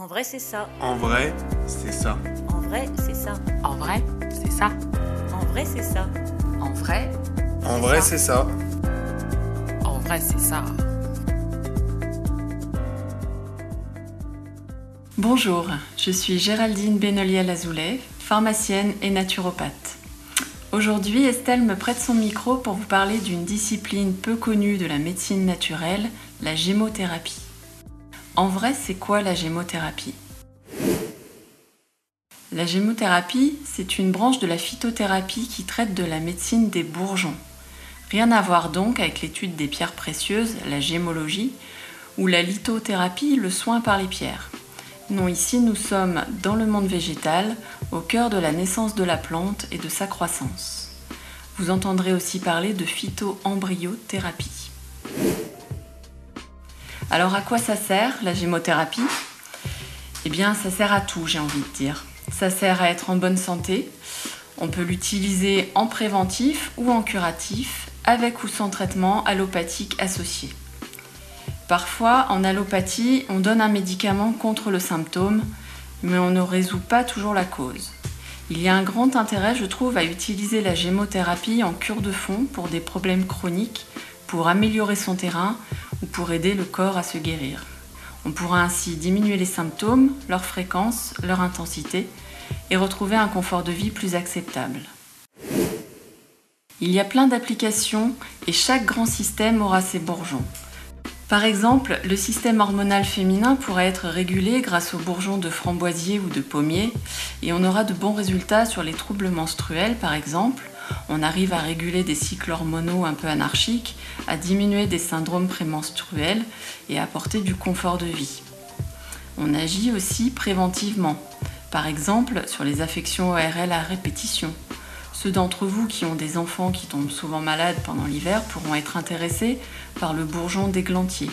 En vrai, c'est ça. En vrai, c'est ça. En vrai, c'est ça. En vrai, c'est ça. En vrai, c'est ça. En vrai, En vrai, c'est ça. en vrai, c'est ça. Bonjour, je suis Géraldine Benoliel-Azoulay, pharmacienne et naturopathe. Aujourd'hui, Estelle me prête son micro pour vous parler d'une discipline peu connue de la médecine naturelle, la gémothérapie. En vrai, c'est quoi la gémothérapie? La gémothérapie, c'est une branche de la phytothérapie qui traite de la médecine des bourgeons. Rien à voir donc avec l'étude des pierres précieuses, la gémologie, ou la lithothérapie, le soin par les pierres. Non, ici nous sommes dans le monde végétal, au cœur de la naissance de la plante et de sa croissance. Vous entendrez aussi parler de phytoembryothérapie. Alors à quoi ça sert la gémothérapie? Eh bien ça sert à tout j'ai envie de dire. Ça sert à être en bonne santé. On peut l'utiliser en préventif ou en curatif, avec ou sans traitement allopathique associé. Parfois, en allopathie, on donne un médicament contre le symptôme, mais on ne résout pas toujours la cause. Il y a un grand intérêt, je trouve, à utiliser la gémothérapie en cure de fond pour des problèmes chroniques, pour améliorer son terrain ou pour aider le corps à se guérir. On pourra ainsi diminuer les symptômes, leur fréquence, leur intensité et retrouver un confort de vie plus acceptable. Il y a plein d'applications et chaque grand système aura ses bourgeons. Par exemple, le système hormonal féminin pourrait être régulé grâce aux bourgeons de framboisier ou de pommier et on aura de bons résultats sur les troubles menstruels par exemple. On arrive à réguler des cycles hormonaux un peu anarchiques, à diminuer des syndromes prémenstruels et à apporter du confort de vie. On agit aussi préventivement, par exemple sur les affections ORL à répétition. Ceux d'entre vous qui ont des enfants qui tombent souvent malades pendant l'hiver pourront être intéressés par le bourgeon d'églantier.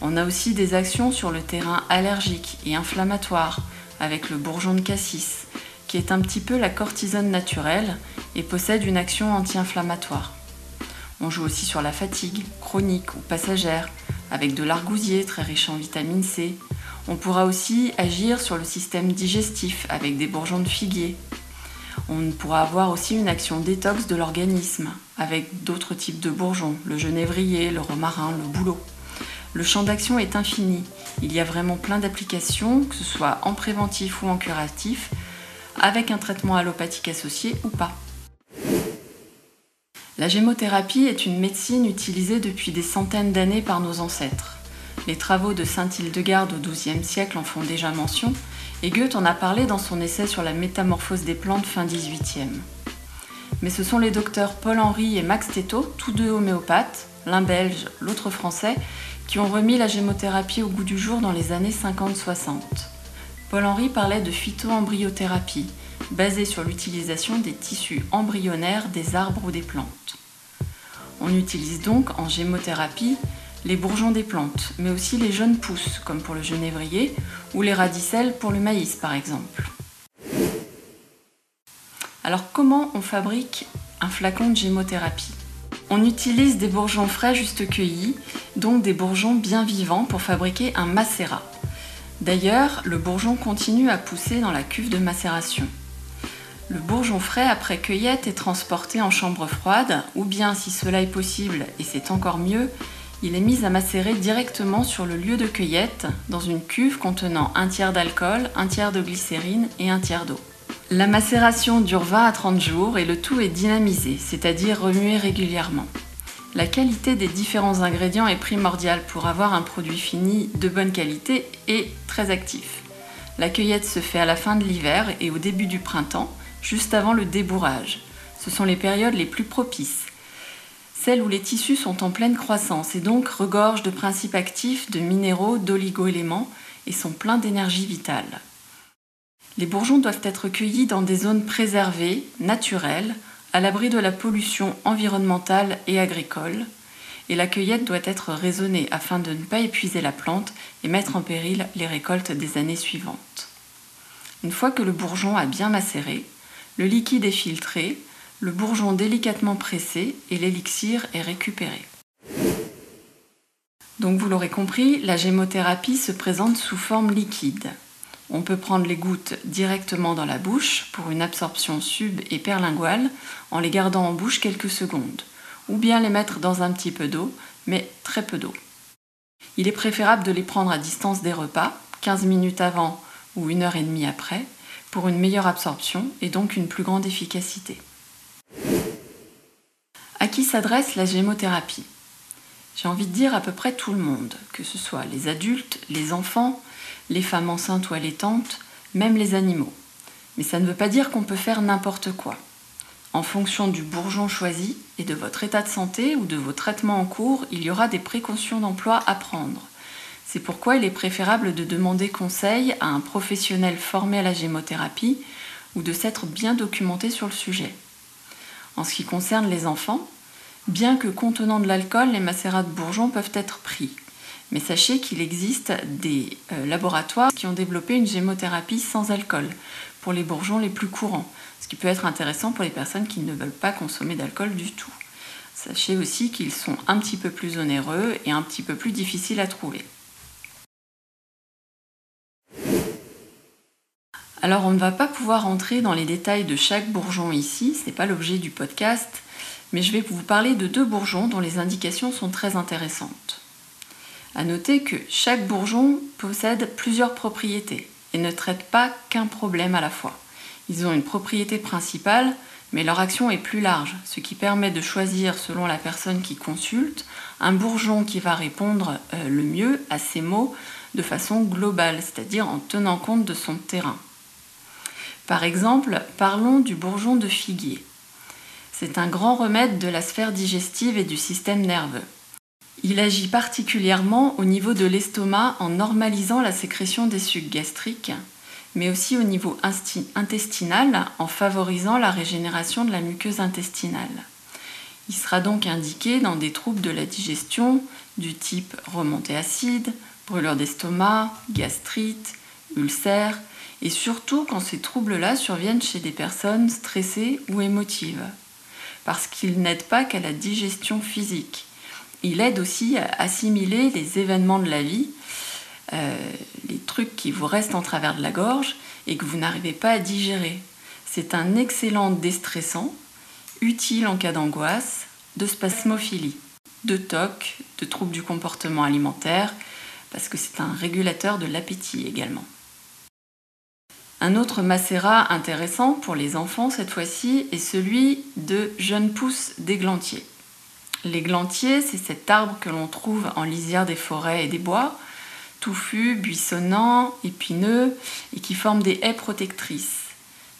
On a aussi des actions sur le terrain allergique et inflammatoire avec le bourgeon de cassis, qui est un petit peu la cortisone naturelle et possède une action anti-inflammatoire. On joue aussi sur la fatigue, chronique ou passagère, avec de l'argousier très riche en vitamine C. On pourra aussi agir sur le système digestif avec des bourgeons de figuier, on pourra avoir aussi une action détox de l'organisme avec d'autres types de bourgeons, le genévrier, le romarin, le bouleau. Le champ d'action est infini. Il y a vraiment plein d'applications, que ce soit en préventif ou en curatif, avec un traitement allopathique associé ou pas. La gémothérapie est une médecine utilisée depuis des centaines d'années par nos ancêtres. Les travaux de Saint Hildegarde au XIIe siècle en font déjà mention, et Goethe en a parlé dans son essai sur la métamorphose des plantes fin 18e. Mais ce sont les docteurs Paul-Henri et Max Thétot, tous deux homéopathes, l'un belge, l'autre français, qui ont remis la gémothérapie au goût du jour dans les années 50-60. Paul-Henri parlait de phytoembryothérapie, basée sur l'utilisation des tissus embryonnaires des arbres ou des plantes. On utilise donc en gémothérapie les bourgeons des plantes, mais aussi les jeunes pousses, comme pour le genévrier, ou les radicelles pour le maïs par exemple. Alors comment on fabrique un flacon de gémothérapie? On utilise des bourgeons frais juste cueillis, donc des bourgeons bien vivants pour fabriquer un macérat. D'ailleurs, le bourgeon continue à pousser dans la cuve de macération. Le bourgeon frais après cueillette est transporté en chambre froide, ou bien si cela est possible, et c'est encore mieux, il est mis à macérer directement sur le lieu de cueillette dans une cuve contenant un tiers d'alcool, un tiers de glycérine et un tiers d'eau. La macération dure 20 à 30 jours et le tout est dynamisé, c'est-à-dire remué régulièrement. La qualité des différents ingrédients est primordiale pour avoir un produit fini de bonne qualité et très actif. La cueillette se fait à la fin de l'hiver et au début du printemps, juste avant le débourrage. Ce sont les périodes les plus propices celles où les tissus sont en pleine croissance et donc regorgent de principes actifs, de minéraux, d'oligo-éléments et sont pleins d'énergie vitale. Les bourgeons doivent être cueillis dans des zones préservées, naturelles, à l'abri de la pollution environnementale et agricole, et la cueillette doit être raisonnée afin de ne pas épuiser la plante et mettre en péril les récoltes des années suivantes. Une fois que le bourgeon a bien macéré, le liquide est filtré, le bourgeon délicatement pressé et l'élixir est récupéré. Donc vous l'aurez compris, la gémothérapie se présente sous forme liquide. On peut prendre les gouttes directement dans la bouche pour une absorption sub et perlinguale en les gardant en bouche quelques secondes, ou bien les mettre dans un petit peu d'eau, mais très peu d'eau. Il est préférable de les prendre à distance des repas, 15 minutes avant ou une heure et demie après, pour une meilleure absorption et donc une plus grande efficacité. À qui s'adresse la gémothérapie? J'ai envie de dire à peu près tout le monde, que ce soit les adultes, les enfants, les femmes enceintes ou allaitantes, même les animaux. Mais ça ne veut pas dire qu'on peut faire n'importe quoi. En fonction du bourgeon choisi et de votre état de santé ou de vos traitements en cours, il y aura des précautions d'emploi à prendre. C'est pourquoi il est préférable de demander conseil à un professionnel formé à la gémothérapie ou de s'être bien documenté sur le sujet. En ce qui concerne les enfants, bien que contenant de l'alcool, les macérats de bourgeons peuvent être pris. Mais sachez qu'il existe des euh, laboratoires qui ont développé une gémothérapie sans alcool pour les bourgeons les plus courants, ce qui peut être intéressant pour les personnes qui ne veulent pas consommer d'alcool du tout. Sachez aussi qu'ils sont un petit peu plus onéreux et un petit peu plus difficiles à trouver. Alors on ne va pas pouvoir entrer dans les détails de chaque bourgeon ici, ce n'est pas l'objet du podcast, mais je vais vous parler de deux bourgeons dont les indications sont très intéressantes. A noter que chaque bourgeon possède plusieurs propriétés et ne traite pas qu'un problème à la fois. Ils ont une propriété principale, mais leur action est plus large, ce qui permet de choisir selon la personne qui consulte un bourgeon qui va répondre euh, le mieux à ces mots de façon globale, c'est-à-dire en tenant compte de son terrain. Par exemple, parlons du bourgeon de figuier. C'est un grand remède de la sphère digestive et du système nerveux. Il agit particulièrement au niveau de l'estomac en normalisant la sécrétion des sucs gastriques, mais aussi au niveau intestinal en favorisant la régénération de la muqueuse intestinale. Il sera donc indiqué dans des troubles de la digestion du type remontée acide, brûlure d'estomac, gastrite, ulcère, et surtout quand ces troubles-là surviennent chez des personnes stressées ou émotives, parce qu'il n'aide pas qu'à la digestion physique. Il aide aussi à assimiler les événements de la vie, euh, les trucs qui vous restent en travers de la gorge et que vous n'arrivez pas à digérer. C'est un excellent déstressant, utile en cas d'angoisse, de spasmophilie, de TOC, de troubles du comportement alimentaire, parce que c'est un régulateur de l'appétit également. Un autre macérat intéressant pour les enfants cette fois-ci est celui de jeunes pousses d'églantier. L'églantier, c'est cet arbre que l'on trouve en lisière des forêts et des bois, touffu, buissonnant, épineux et qui forme des haies protectrices.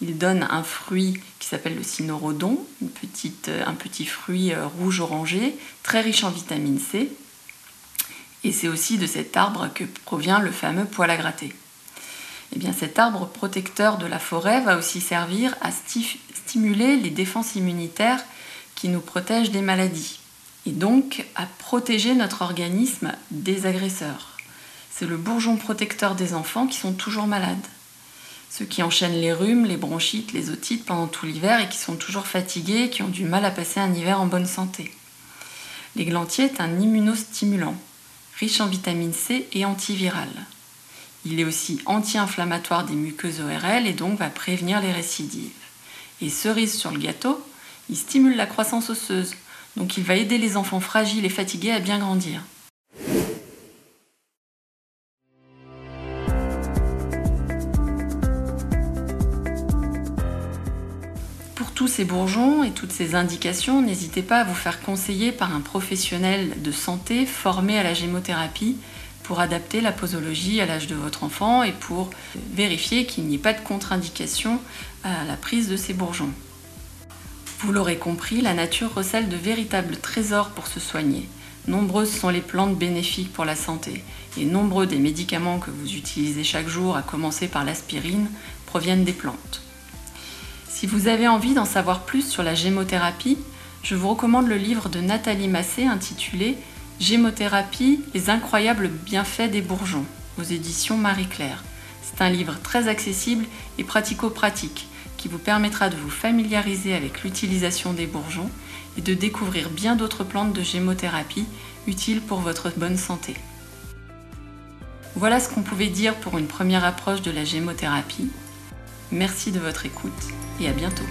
Il donne un fruit qui s'appelle le cynorhodon, euh, un petit fruit euh, rouge orangé, très riche en vitamine C. Et c'est aussi de cet arbre que provient le fameux poil à gratter. Eh bien, cet arbre protecteur de la forêt va aussi servir à stimuler les défenses immunitaires qui nous protègent des maladies et donc à protéger notre organisme des agresseurs. C'est le bourgeon protecteur des enfants qui sont toujours malades. Ceux qui enchaînent les rhumes, les bronchites, les otites pendant tout l'hiver et qui sont toujours fatigués et qui ont du mal à passer un hiver en bonne santé. L'églantier est un immunostimulant, riche en vitamine C et antiviral. Il est aussi anti-inflammatoire des muqueuses ORL et donc va prévenir les récidives. Et cerise sur le gâteau, il stimule la croissance osseuse, donc il va aider les enfants fragiles et fatigués à bien grandir. Pour tous ces bourgeons et toutes ces indications, n'hésitez pas à vous faire conseiller par un professionnel de santé formé à la gémothérapie pour adapter la posologie à l'âge de votre enfant et pour vérifier qu'il n'y ait pas de contre-indication à la prise de ces bourgeons. Vous l'aurez compris, la nature recèle de véritables trésors pour se soigner. Nombreuses sont les plantes bénéfiques pour la santé et nombreux des médicaments que vous utilisez chaque jour, à commencer par l'aspirine, proviennent des plantes. Si vous avez envie d'en savoir plus sur la gémothérapie, je vous recommande le livre de Nathalie Massé intitulé Gémothérapie, les incroyables bienfaits des bourgeons, aux éditions Marie-Claire. C'est un livre très accessible et pratico-pratique qui vous permettra de vous familiariser avec l'utilisation des bourgeons et de découvrir bien d'autres plantes de gémothérapie utile pour votre bonne santé. Voilà ce qu'on pouvait dire pour une première approche de la gémothérapie. Merci de votre écoute et à bientôt.